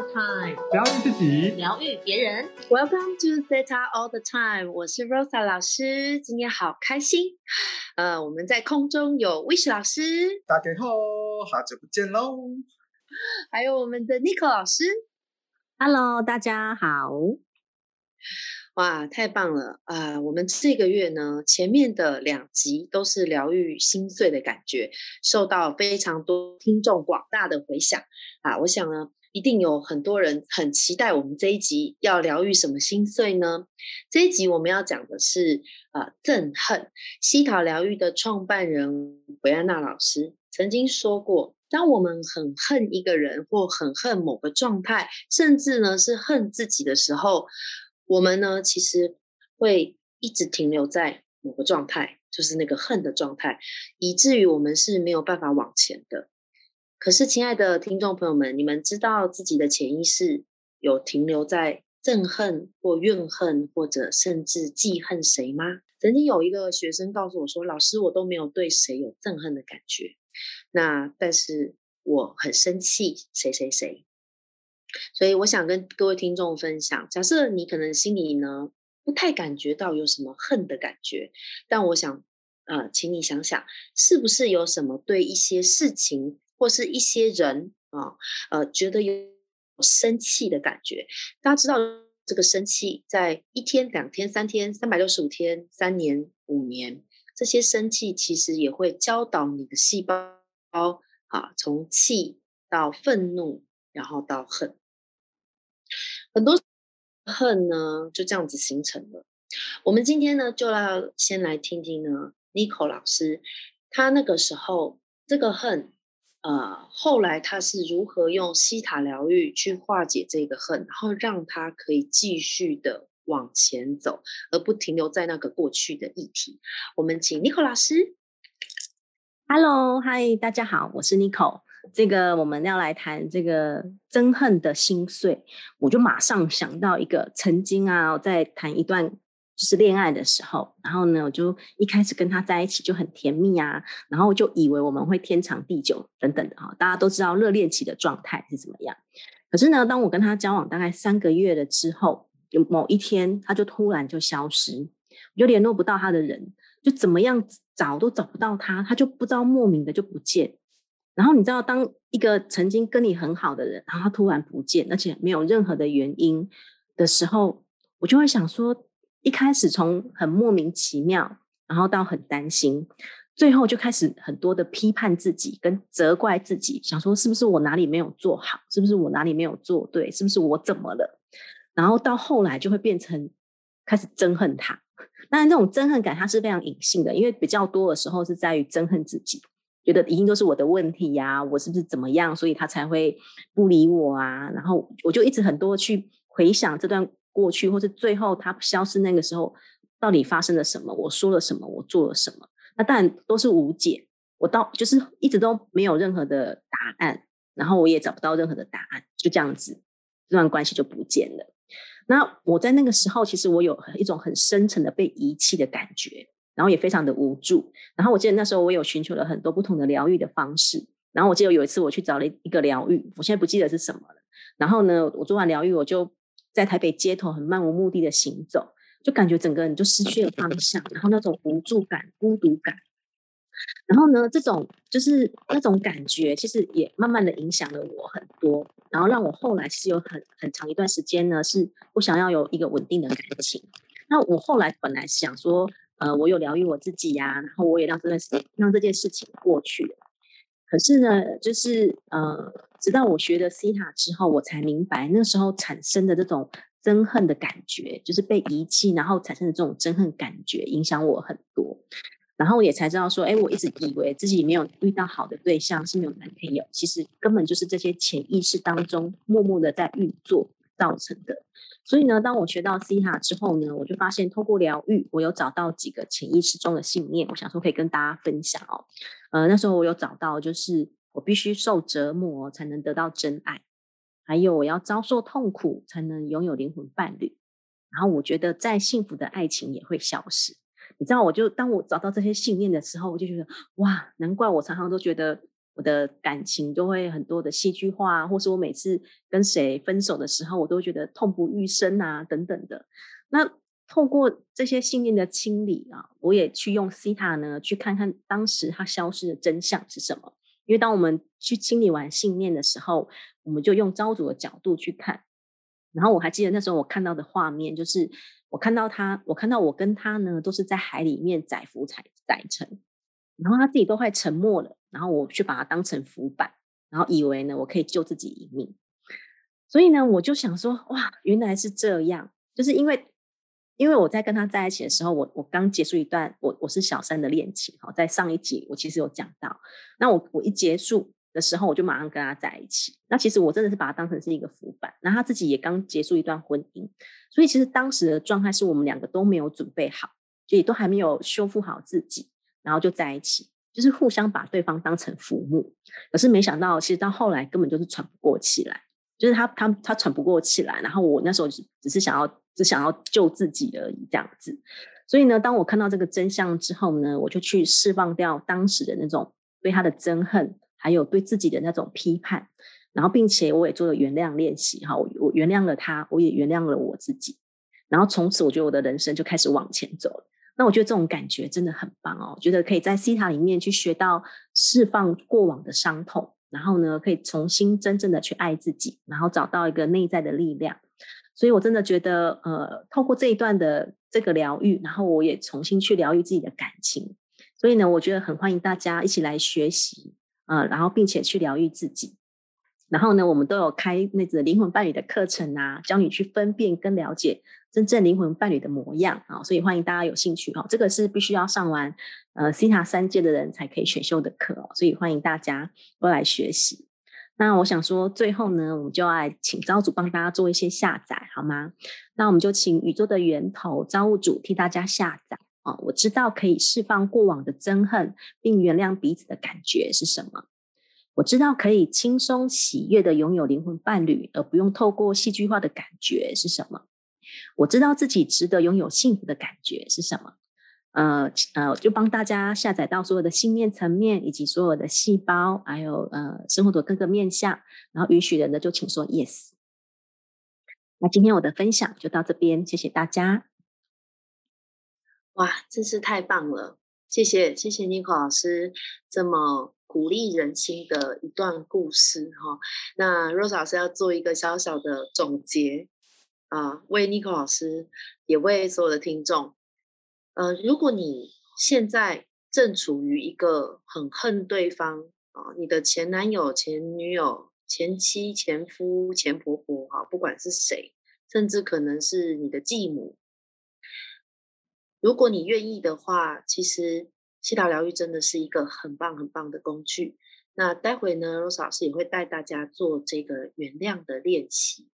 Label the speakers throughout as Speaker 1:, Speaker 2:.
Speaker 1: the time，
Speaker 2: 疗愈自己，
Speaker 1: 疗愈别人。
Speaker 3: Welcome to Theta All the Time，我是 Rosa 老师，今天好开心。呃，我们在空中有 Wish 老师，
Speaker 2: 大家好，好久不见喽！
Speaker 3: 还有我们的 Nico 老师。
Speaker 1: Hello，大家好。
Speaker 3: 哇，太棒了啊、我们这个月呢，前面的两集都是疗愈心碎的感觉，受到非常多听众广大的回响啊。我想呢，一定有很多人很期待我们这一集要疗愈什么心碎呢？这一集我们要讲的是呃憎恨。西塔疗愈的创办人维安娜老师曾经说过，当我们很恨一个人或很恨某个状态，甚至呢是恨自己的时候，我们呢其实会一直停留在某个状态，就是那个恨的状态，以至于我们是没有办法往前的。可是，亲爱的听众朋友们，你们知道自己的潜意识有停留在憎恨或怨恨，或者甚至记恨谁吗？曾经有一个学生告诉我说：“老师，我都没有对谁有憎恨的感觉，那但是我很生气谁谁谁。”所以我想跟各位听众分享，假设你可能心里呢不太感觉到有什么恨的感觉，但我想，呃，请你想想，是不是有什么对一些事情或是一些人啊，呃，觉得有生气的感觉？大家知道这个生气在一天、两天、三天、三百六十五天、三年、五年，这些生气其实也会教导你的细胞啊，从气到愤怒，然后到恨。很多恨呢就这样子形成了。我们今天呢就要先来听听呢 n i c o 老师，他那个时候这个恨，呃，后来他是如何用西塔疗愈去化解这个恨，然后让他可以继续的往前走，而不停留在那个过去的议题。我们请 n i c o 老师。
Speaker 1: Hello，嗨，大家好，我是 Nico。这个我们要来谈这个憎恨的心碎，我就马上想到一个曾经啊，在谈一段就是恋爱的时候，然后呢，我就一开始跟他在一起就很甜蜜啊，然后我就以为我们会天长地久等等的哈，大家都知道热恋期的状态是怎么样。可是呢，当我跟他交往大概三个月了之后，有某一天他就突然就消失，我就联络不到他的人，就怎么样找都找不到他，他就不知道莫名的就不见。然后你知道，当一个曾经跟你很好的人，然后他突然不见，而且没有任何的原因的时候，我就会想说，一开始从很莫名其妙，然后到很担心，最后就开始很多的批判自己跟责怪自己，想说是不是我哪里没有做好，是不是我哪里没有做对，是不是我怎么了？然后到后来就会变成开始憎恨他。当然，这种憎恨感它是非常隐性的，因为比较多的时候是在于憎恨自己。觉得一定都是我的问题呀、我是不是怎么样，所以他才会不理我啊？然后我就一直很多去回想这段过去，或是最后他消失那个时候到底发生了什么，我说了什么，我做了什么？那当然都是无解，我到就是一直都没有任何的答案，然后我也找不到任何的答案，就这样子，这段关系就不见了。那我在那个时候，其实我有一种很深沉的被遗弃的感觉。然后也非常的无助。然后我记得那时候我有寻求了很多不同的疗愈的方式。然后我记得有一次我去找了一个疗愈，我现在不记得是什么了。然后呢，我做完疗愈，我就在台北街头很漫无目的的行走，就感觉整个人就失去了方向，然后那种无助感、孤独感。然后呢，这种就是那种感觉，其实也慢慢的影响了我很多，然后让我后来其实有很很长一段时间呢，是不想要有一个稳定的感情。那我后来本来想说。呃，我有疗愈我自己呀、然后我也让这件事让这件事情过去了。可是呢，就是呃，直到我学了西塔之后，我才明白那时候产生的这种憎恨的感觉，就是被遗弃，然后产生的这种憎恨感觉，影响我很多。然后也才知道说，哎，我一直以为自己没有遇到好的对象，是没有男朋友，其实根本就是这些潜意识当中默默的在运作造成的。所以呢，当我学到 C 塔之后呢，我就发现透过疗愈，我有找到几个潜意识中的信念，我想说可以跟大家分享哦。呃，那时候我有找到，就是我必须受折磨才能得到真爱，还有我要遭受痛苦才能拥有灵魂伴侣，然后我觉得再幸福的爱情也会消失。你知道，我就当我找到这些信念的时候，我就觉得哇，难怪我常常都觉得。我的感情都会很多的戏剧化，或是我每次跟谁分手的时候，我都觉得痛不欲生啊，等等的。那透过这些信念的清理啊，我也去用西塔呢，去看看当时它消失的真相是什么。因为当我们去清理完信念的时候，我们就用招主的角度去看。然后我还记得那时候我看到的画面，就是我看到他，我看到我跟他呢，都是在海里面载浮载载沉，然后他自己都快沉没了，然后我去把它当成浮板，然后以为呢我可以救自己一命。所以呢，我就想说，哇，原来是这样，就是因为。因为我在跟他在一起的时候，我我刚结束一段我我是小三的恋情，哈，在上一集我其实有讲到，那我我一结束的时候，我就马上跟他在一起。那其实我真的是把他当成是一个浮板，那他自己也刚结束一段婚姻，所以其实当时的状态是我们两个都没有准备好，就也都还没有修复好自己，然后就在一起，就是互相把对方当成浮木。可是没想到，其实到后来根本就是喘不过气来，就是他他他喘不过气来，然后我那时候只只是想要。只想要救自己而已，这样子。所以呢，当我看到这个真相之后呢，我就去释放掉当时的那种对他的憎恨，还有对自己的那种批判。然后，并且我也做了原谅练习，哈，我原谅了他，我也原谅了我自己。然后从此，我觉得我的人生就开始往前走了。那我觉得这种感觉真的很棒哦，觉得可以在西塔里面去学到释放过往的伤痛，然后呢，可以重新真正的去爱自己，然后找到一个内在的力量。所以，我真的觉得，呃，透过这一段的这个疗愈，然后我也重新去疗愈自己的感情。所以呢，我觉得很欢迎大家一起来学习，呃，然后并且去疗愈自己。然后呢，我们都有开那个灵魂伴侣的课程啊，教你去分辨跟了解真正灵魂伴侣的模样啊。所以欢迎大家有兴趣哈，这个是必须要上完呃西塔三阶的人才可以选修的课哦。所以欢迎大家都来学习。那我想说，最后呢，我们就来请招主帮大家做一些下载，好吗？那我们就请宇宙的源头造物主替大家下载啊。我知道可以释放过往的憎恨，并原谅彼此的感觉是什么？我知道可以轻松喜悦的拥有灵魂伴侣，而不用透过戏剧化的感觉是什么？我知道自己值得拥有幸福的感觉是什么？呃呃，就帮大家下载到所有的信念层面，以及所有的细胞，还有呃生活的各个面向，然后允许人的就请说 yes。那今天我的分享就到这边，谢谢大家。
Speaker 3: 哇，真是太棒了！谢谢谢谢 Nico 老师这么鼓励人心的一段故事哈。那 Rose 老师要做一个小小的总结啊，为 Nico 老师，也为所有的听众。呃，如果你现在正处于一个很恨对方啊，你的前男友、前女友、前妻、前夫、前婆婆哈，不管是谁，甚至可能是你的继母，如果你愿意的话，其实西塔疗愈真的是一个很棒很棒的工具。那待会呢，罗老师也会带大家做这个原谅的练习。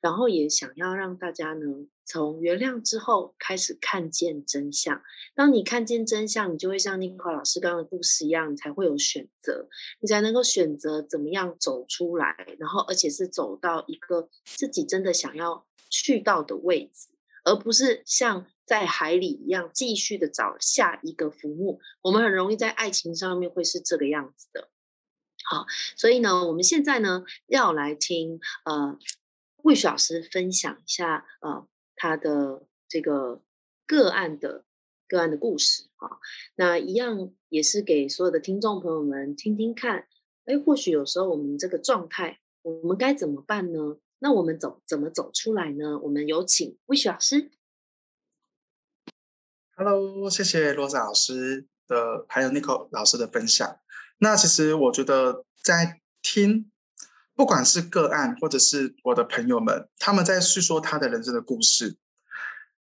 Speaker 3: 然后也想要让大家呢，从原谅之后开始看见真相。当你看见真相，你就会像尼克老师刚刚的故事一样，才会有选择，你才能够选择怎么样走出来，然后而且是走到一个自己真的想要去到的位置，而不是像在海里一样继续的找下一个浮木。我们很容易在爱情上面会是这个样子的。好，所以呢，我们现在呢要来听呃。魏雪老师分享一下，呃，他的这个个案的个案的故事啊，那一样也是给所有的听众朋友们听听看。哎，或许有时候我们这个状态，我们该怎么办呢？那我们走怎么走出来呢？我们有请魏雪老师。
Speaker 2: Hello，谢谢罗莎老师的，还有 Nicole 老师的分享。那其实我觉得在听。不管是个案，或者是我的朋友们，他们在叙说他的人生的故事。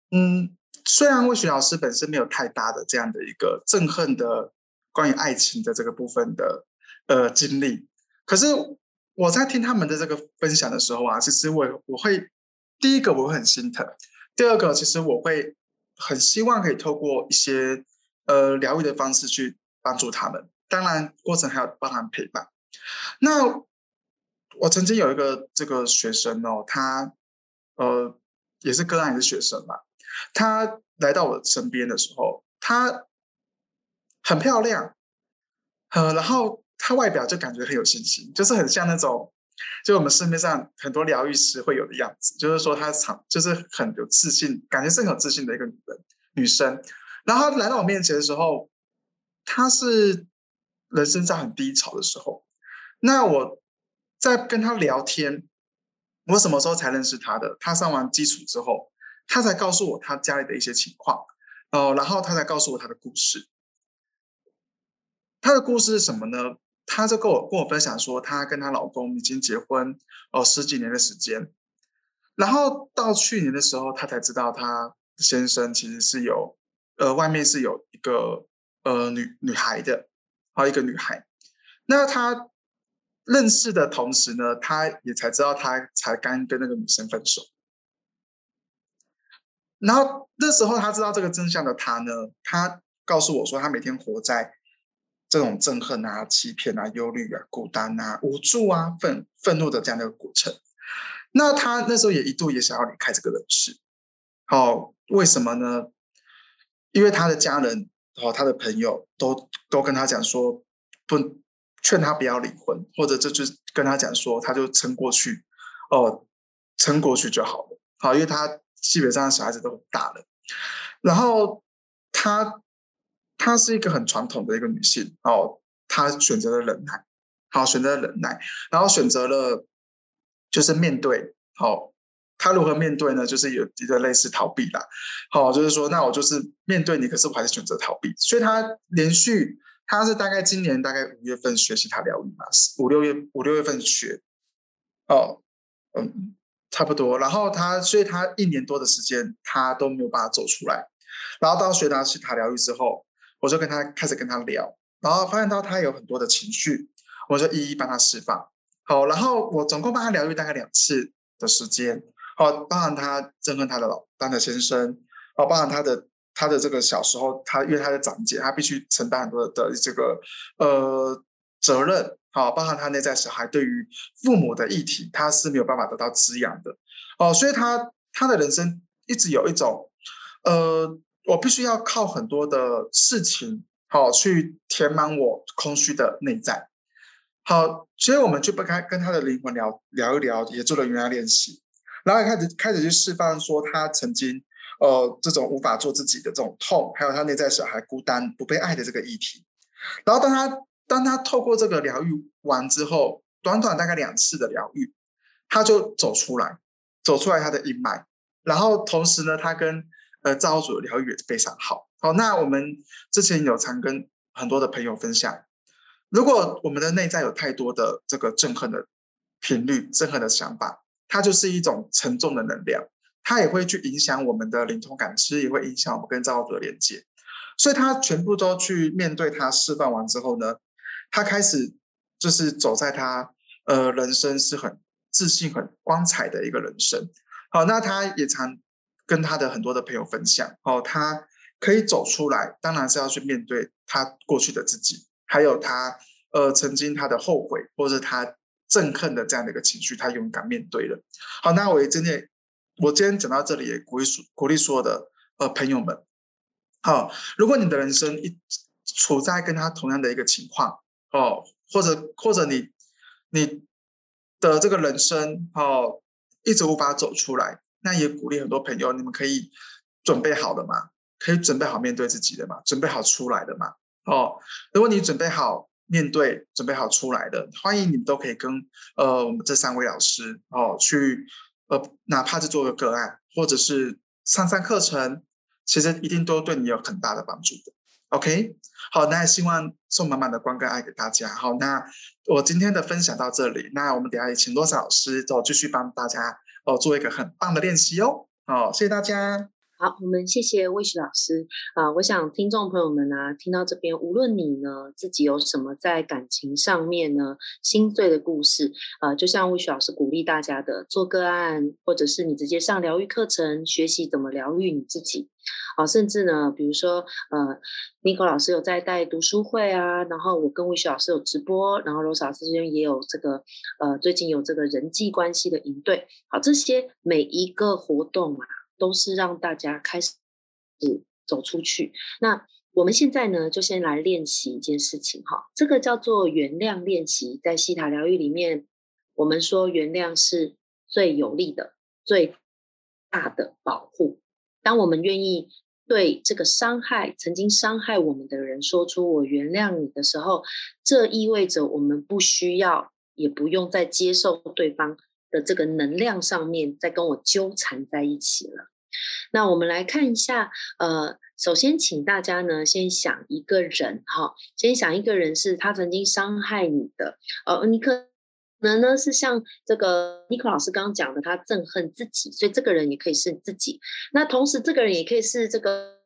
Speaker 2: 嗯，虽然魏雪老师本身没有太大的这样的一个憎恨的关于爱情的这个部分的呃经历，可是我在听他们的这个分享的时候啊，其实我我会第一个我会很心疼，第二个其实我会很希望可以透过一些呃疗愈的方式去帮助他们，当然过程还要帮他们陪伴。那。我曾经有一个这个学生哦，他呃也是个案的学生嘛。他来到我身边的时候，她很漂亮，呃，然后他外表就感觉很有信心，就是很像那种，就我们市面上很多疗愈师会有的样子，就是说他常就是很有自信，感觉是很有自信的一个女人女生。然后来到我面前的时候，她是人生在很低潮的时候。那我在跟她聊天，我什么时候才认识她的？她上完基础之后，她才告诉我她家里的一些情况，哦，然后她才告诉我她的故事。她的故事是什么呢？她就跟我跟我分享说，她跟她老公已经结婚哦十几年的时间，然后到去年的时候，她才知道她先生其实是有。呃，外面是有一个呃女女孩的，还有一个女孩。那他认识的同时呢，他也才知道他才刚跟那个女生分手。然后那时候他知道这个真相的他呢，他告诉我说，他每天活在这种憎恨啊、欺骗啊、忧虑啊、孤单啊、无助啊、愤愤怒的这样的一个过程。那他那时候也一度也想要离开这个人世。好，为什么呢？因为他的家人哦，他的朋友都都跟他讲说，不劝他不要离婚，或者这就跟他讲说，他就撑过去，哦，撑过去就好了。好，因为他基本上小孩子都很大了，然后他他是一个很传统的一个女性哦，她选择了忍耐，好，选择了忍耐，然后选择了就是面对好。他如何面对呢？就是有一个类似逃避啦。好，就是说，那我就是面对你，可是我还是选择逃避。所以他连续，他是大概今年大概五月份学习他疗愈嘛，五六月五六月份学，哦，嗯，差不多。然后他，所以他一年多的时间，他都没有办法走出来。然后到学他去他疗愈之后，我就跟他开始跟他聊，然后发现到他有很多的情绪，我就一一帮他释放。好，然后我总共帮他疗愈大概两次的时间。哦，包含他憎恨他的老当的先生，哦，包含他的他的这个小时候，他因为他的长姐，他必须承担很多的这个呃责任，好，包含他内在小孩对于父母的议题，他是没有办法得到滋养的，哦，所以他他的人生一直有一种，呃，我必须要靠很多的事情，好去填满我空虚的内在，好，所以我们就不该跟他的灵魂聊聊一聊，也做了瑜伽练习。然后开始开始去释放，说他曾经，呃，这种无法做自己的这种痛，还有他内在小孩孤单不被爱的这个议题。然后当他当他透过这个疗愈完之后，短短大概两次的疗愈，他就走出来，走出来他的阴霾。然后同时呢，他跟呃造物主的疗愈也非常好。好，那我们之前有常跟很多的朋友分享，如果我们的内在有太多的这个憎恨的频率、憎恨的想法。它就是一种沉重的能量，它也会去影响我们的灵通感知，也会影响我们跟造物主的连接。所以，他全部都去面对他，释放完之后呢，他开始就是走在他呃人生是很自信、很光彩的一个人生。好，那他也常跟他的很多的朋友分享，哦，他可以走出来，当然是要去面对他过去的自己，还有他呃曾经他的后悔，或者他。憎恨的这样的一个情绪，他勇敢面对了。好，那我也真的，我今天讲到这里，也鼓励鼓励所有的呃朋友们。好，如果你的人生一处在跟他同样的一个情况，哦，或者或者你你的这个人生哦一直无法走出来，那也鼓励很多朋友，你们可以准备好了嘛？可以准备好面对自己的嘛？准备好出来的嘛？哦，如果你准备好。面对准备好出来的，欢迎你们都可以跟呃我们这三位老师哦去呃哪怕是做个个案，或者是上上课程，其实一定都对你有很大的帮助的。OK，好，那也希望送满满的光跟爱给大家。好，那我今天的分享到这里，那我们等下也请罗萨老师就继续帮大家哦做一个很棒的练习哦。好，谢谢大家。
Speaker 3: 好，我们谢谢魏旭老师啊！我想听众朋友们啊，听到这边，无论你呢自己有什么在感情上面呢心碎的故事啊，就像魏旭老师鼓励大家的，做个案，或者是你直接上疗愈课程，学习怎么疗愈你自己啊，甚至呢，比如说呃，Nico 老师有在带读书会啊，然后我跟魏旭老师有直播，然后罗老师这边也有这个呃，最近有这个人际关系的营队，好，这些每一个活动啊。都是让大家开始走出去。那我们现在呢，就先来练习一件事情哈，这个叫做原谅练习。在西塔疗愈里面，我们说原谅是最有力的、最大的保护。当我们愿意对这个伤害、曾经伤害我们的人说出“我原谅你”的时候，这意味着我们不需要，也不用再接受对方的这个能量上面在跟我纠缠在一起了。那我们来看一下，呃，首先请大家呢先想一个人哈，先想一个人是他曾经伤害你的，呃，你可能呢是像这个尼克老师刚刚讲的，他憎恨自己，所以这个人也可以是自己。那同时，这个人也可以是这个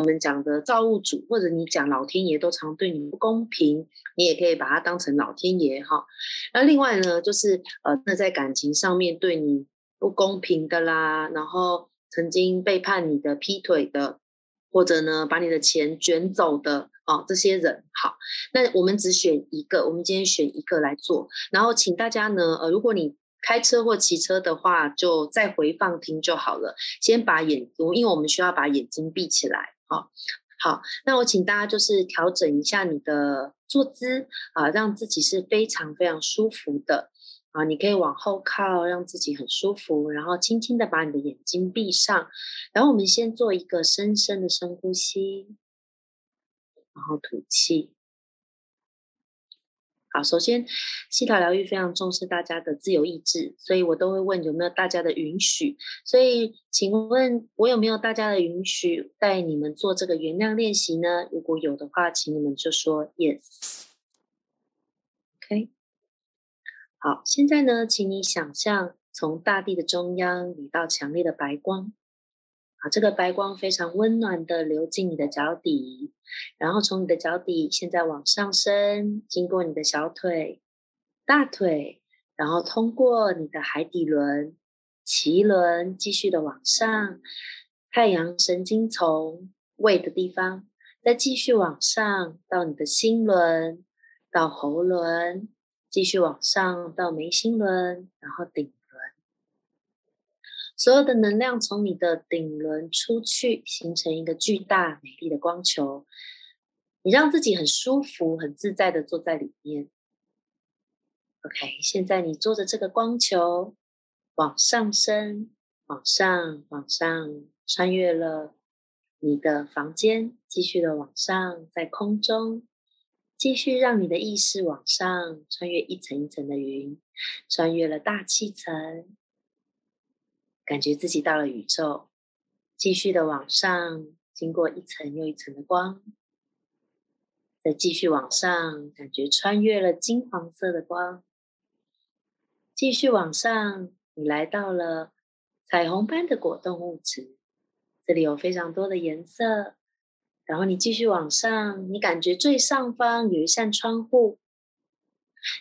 Speaker 3: 我们讲的造物主，或者你讲老天爷都常对你不公平，你也可以把它当成老天爷哈。那另外呢，就是呃，那在感情上面对你不公平的啦，然后。曾经背叛你的、劈腿的，或者呢把你的钱卷走的哦，这些人好，那我们只选一个，我们今天选一个来做，然后请大家呢，呃，如果你开车或骑车的话，就再回放听就好了。先把眼，因为我们需要把眼睛闭起来，好，好，那我请大家就是调整一下你的坐姿啊，让自己是非常非常舒服的。啊，你可以往后靠，让自己很舒服，然后轻轻的把你的眼睛闭上，然后我们先做一个深深的深呼吸，然后吐气。好，首先，西塔疗愈非常重视大家的自由意志，所以我都会问有没有大家的允许。所以，请问我有没有大家的允许带你们做这个原谅练习呢？如果有的话，请你们就说 yes。OK。好，现在呢，请你想象从大地的中央有一道强烈的白光，啊，这个白光非常温暖的流进你的脚底，然后从你的脚底现在往上升，经过你的小腿、大腿，然后通过你的海底轮、脐轮，继续的往上，太阳神经从胃的地方，再继续往上到你的心轮，到喉轮。继续往上到眉心轮，然后顶，所有的能量从你的顶轮出去，形成一个巨大美丽的光球。你让自己很舒服、很自在的坐在里面。OK，现在你坐着这个光球往上升，往上，往上，穿越了你的房间，继续的往上，在空中。继续让你的意识往上，穿越一层一层的云，穿越了大气层，感觉自己到了宇宙。继续的往上，经过一层又一层的光，再继续往上，感觉穿越了金黄色的光。继续往上，你来到了彩虹般的果冻物质，这里有非常多的颜色。然后你继续往上，你感觉最上方有一扇窗户，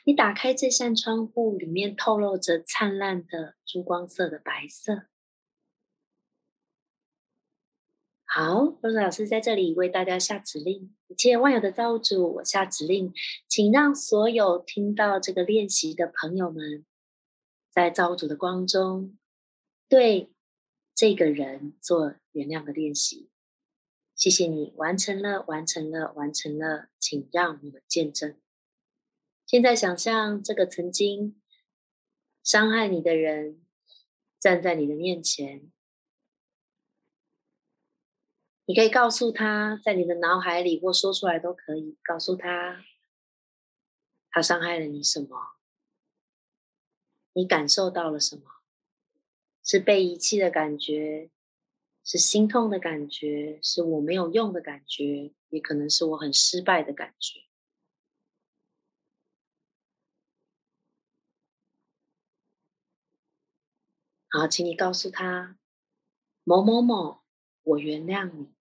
Speaker 3: 你打开这扇窗户，里面透露着灿烂的珠光色的白色。好，罗子老师在这里为大家下指令，一切万有的造物主，我下指令，请让所有听到这个练习的朋友们，在造物主的光中，对这个人做原谅的练习。谢谢你完成了，完成了，完成了，请让我们见证。现在想象这个曾经伤害你的人站在你的面前，你可以告诉他，在你的脑海里或说出来都可以，告诉他他伤害了你什么，你感受到了什么，是被遗弃的感觉。是心痛的感觉，是我没有用的感觉，也可能是我很失败的感觉。好，请你告诉他某某某，我原谅你。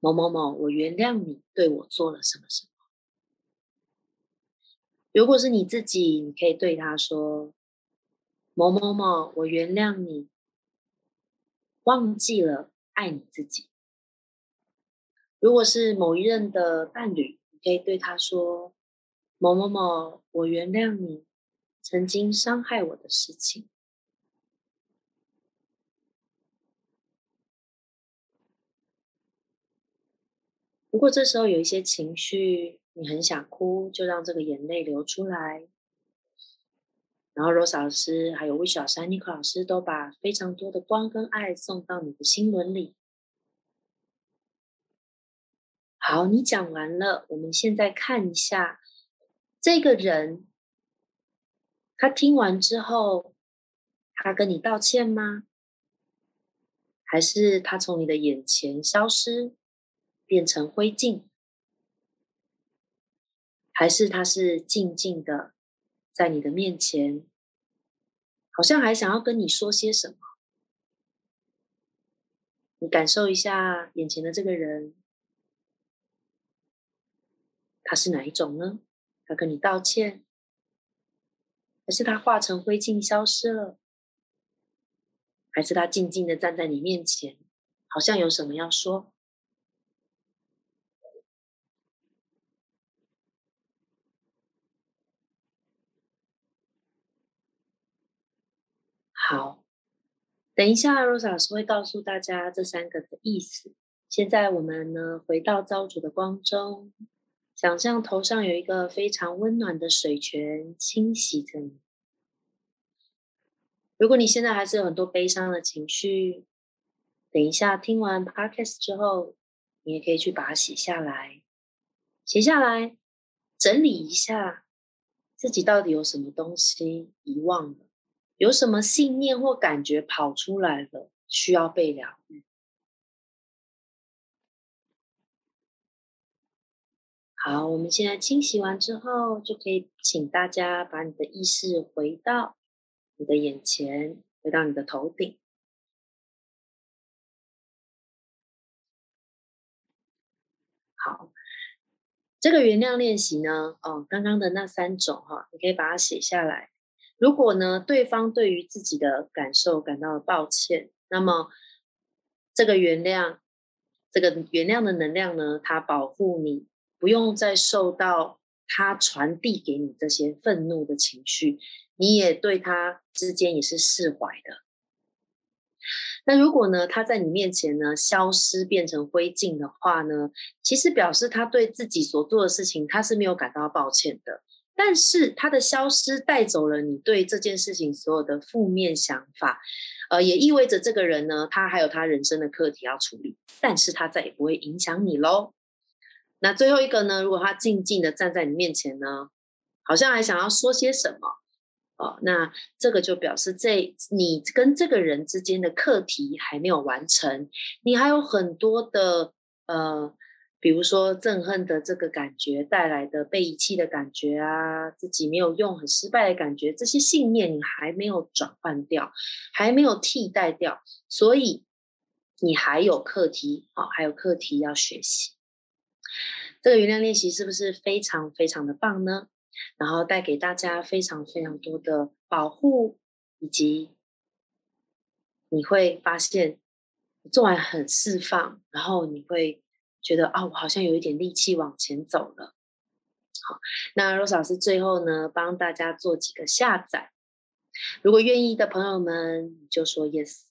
Speaker 3: 某某某，我原谅你对我做了什么什么。如果是你自己，你可以对他说：某某某，我原谅你。忘记了爱你自己。如果是某一任的伴侣，你可以对他说：“某某某，我原谅你曾经伤害我的事情。”如果这时候有一些情绪，你很想哭，就让这个眼泪流出来。然后罗老师还有 Wish 老师、Nico 老师都把非常多的光跟爱送到你的心轮里。好，你讲完了，我们现在看一下这个人，他听完之后，他跟你道歉吗？还是他从你的眼前消失，变成灰烬？还是他是静静的？在你的面前，好像还想要跟你说些什么。你感受一下眼前的这个人，他是哪一种呢？他跟你道歉，还是他化成灰烬消失了？还是他静静的站在你面前，好像有什么要说？好，等一下，Rose 老师会告诉大家这三个的意思。现在我们呢，回到造主的光中，想象头上有一个非常温暖的水泉清洗着你。如果你现在还是有很多悲伤的情绪，等一下听完 Podcast 之后，你也可以去把它写下来，写下来，整理一下自己到底有什么东西遗忘了。有什么信念或感觉跑出来了，需要被疗愈？好，我们现在清洗完之后，就可以请大家把你的意识回到你的眼前，回到你的头顶。好，这个原谅练习呢，哦，刚刚的那三种哈，你可以把它写下来。如果呢，对方对于自己的感受感到抱歉，那么这个原谅，这个原谅的能量呢，它保护你不用再受到他传递给你这些愤怒的情绪，你也对他之间也是释怀的。那如果呢，他在你面前呢消失变成灰烬的话呢，其实表示他对自己所做的事情，他是没有感到抱歉的。但是他的消失带走了你对这件事情所有的负面想法，呃，也意味着这个人呢，他还有他人生的课题要处理，但是他再也不会影响你喽。那最后一个呢，如果他静静的站在你面前呢，好像还想要说些什么，哦，那这个就表示这你跟这个人之间的课题还没有完成，你还有很多的呃。比如说憎恨的这个感觉带来的被遗弃的感觉啊，自己没有用、很失败的感觉，这些信念你还没有转换掉，还没有替代掉，所以你还有课题啊，还有课题要学习。这个原谅练习是不是非常非常的棒呢？然后带给大家非常非常多的保护，以及你会发现做完很释放，然后你会。觉得啊，我好像有一点力气往前走了。好，那罗老师最后呢，帮大家做几个下载。如果愿意的朋友们，就说 yes。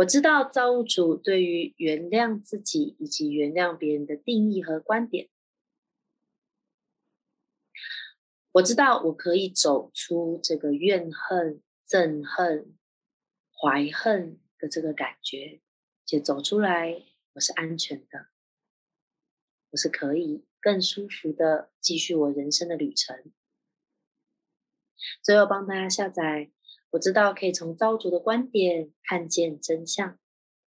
Speaker 3: 我知道造物主对于原谅自己以及原谅别人的定义和观点。我知道我可以走出这个怨恨、憎恨、怀恨的这个感觉。且走出来，我是安全的，我是可以更舒服的继续我人生的旅程。最后帮大家下载，我知道可以从造主的观点看见真相，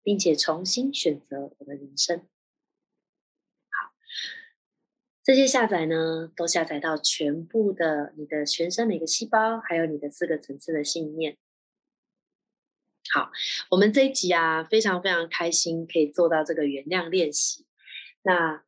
Speaker 3: 并且重新选择我的人生。好，这些下载呢，都下载到全部的你的全身每个细胞，还有你的四个层次的信念。好，我们这一集啊，非常非常开心可以做到这个原谅练习。那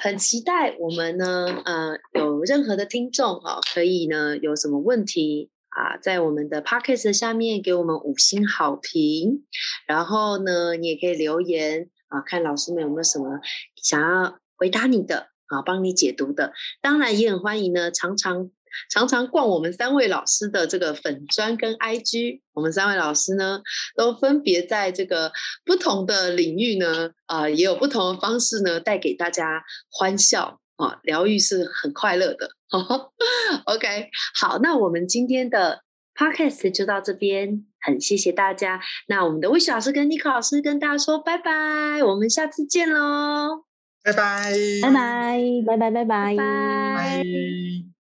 Speaker 3: 很期待我们呢，呃，有任何的听众啊，可以呢有什么问题啊，在我们的 podcast 下面给我们五星好评。然后呢，你也可以留言啊，看老师们有没有什么想要回答你的啊，帮你解读的。当然也很欢迎呢，常常常常逛我们三位老师的这个粉砖跟 IG，我们三位老师呢，都分别在这个不同的领域呢，啊，也有不同的方式呢，带给大家欢笑啊，疗愈是很快乐的。OK，好，那我们今天的 Podcast 就到这边，很谢谢大家。那我们的魏雪老师跟 Nico 老师跟大家说拜拜，我们下次见喽，
Speaker 2: 拜拜，
Speaker 1: 拜拜，拜拜，拜拜，
Speaker 3: 拜。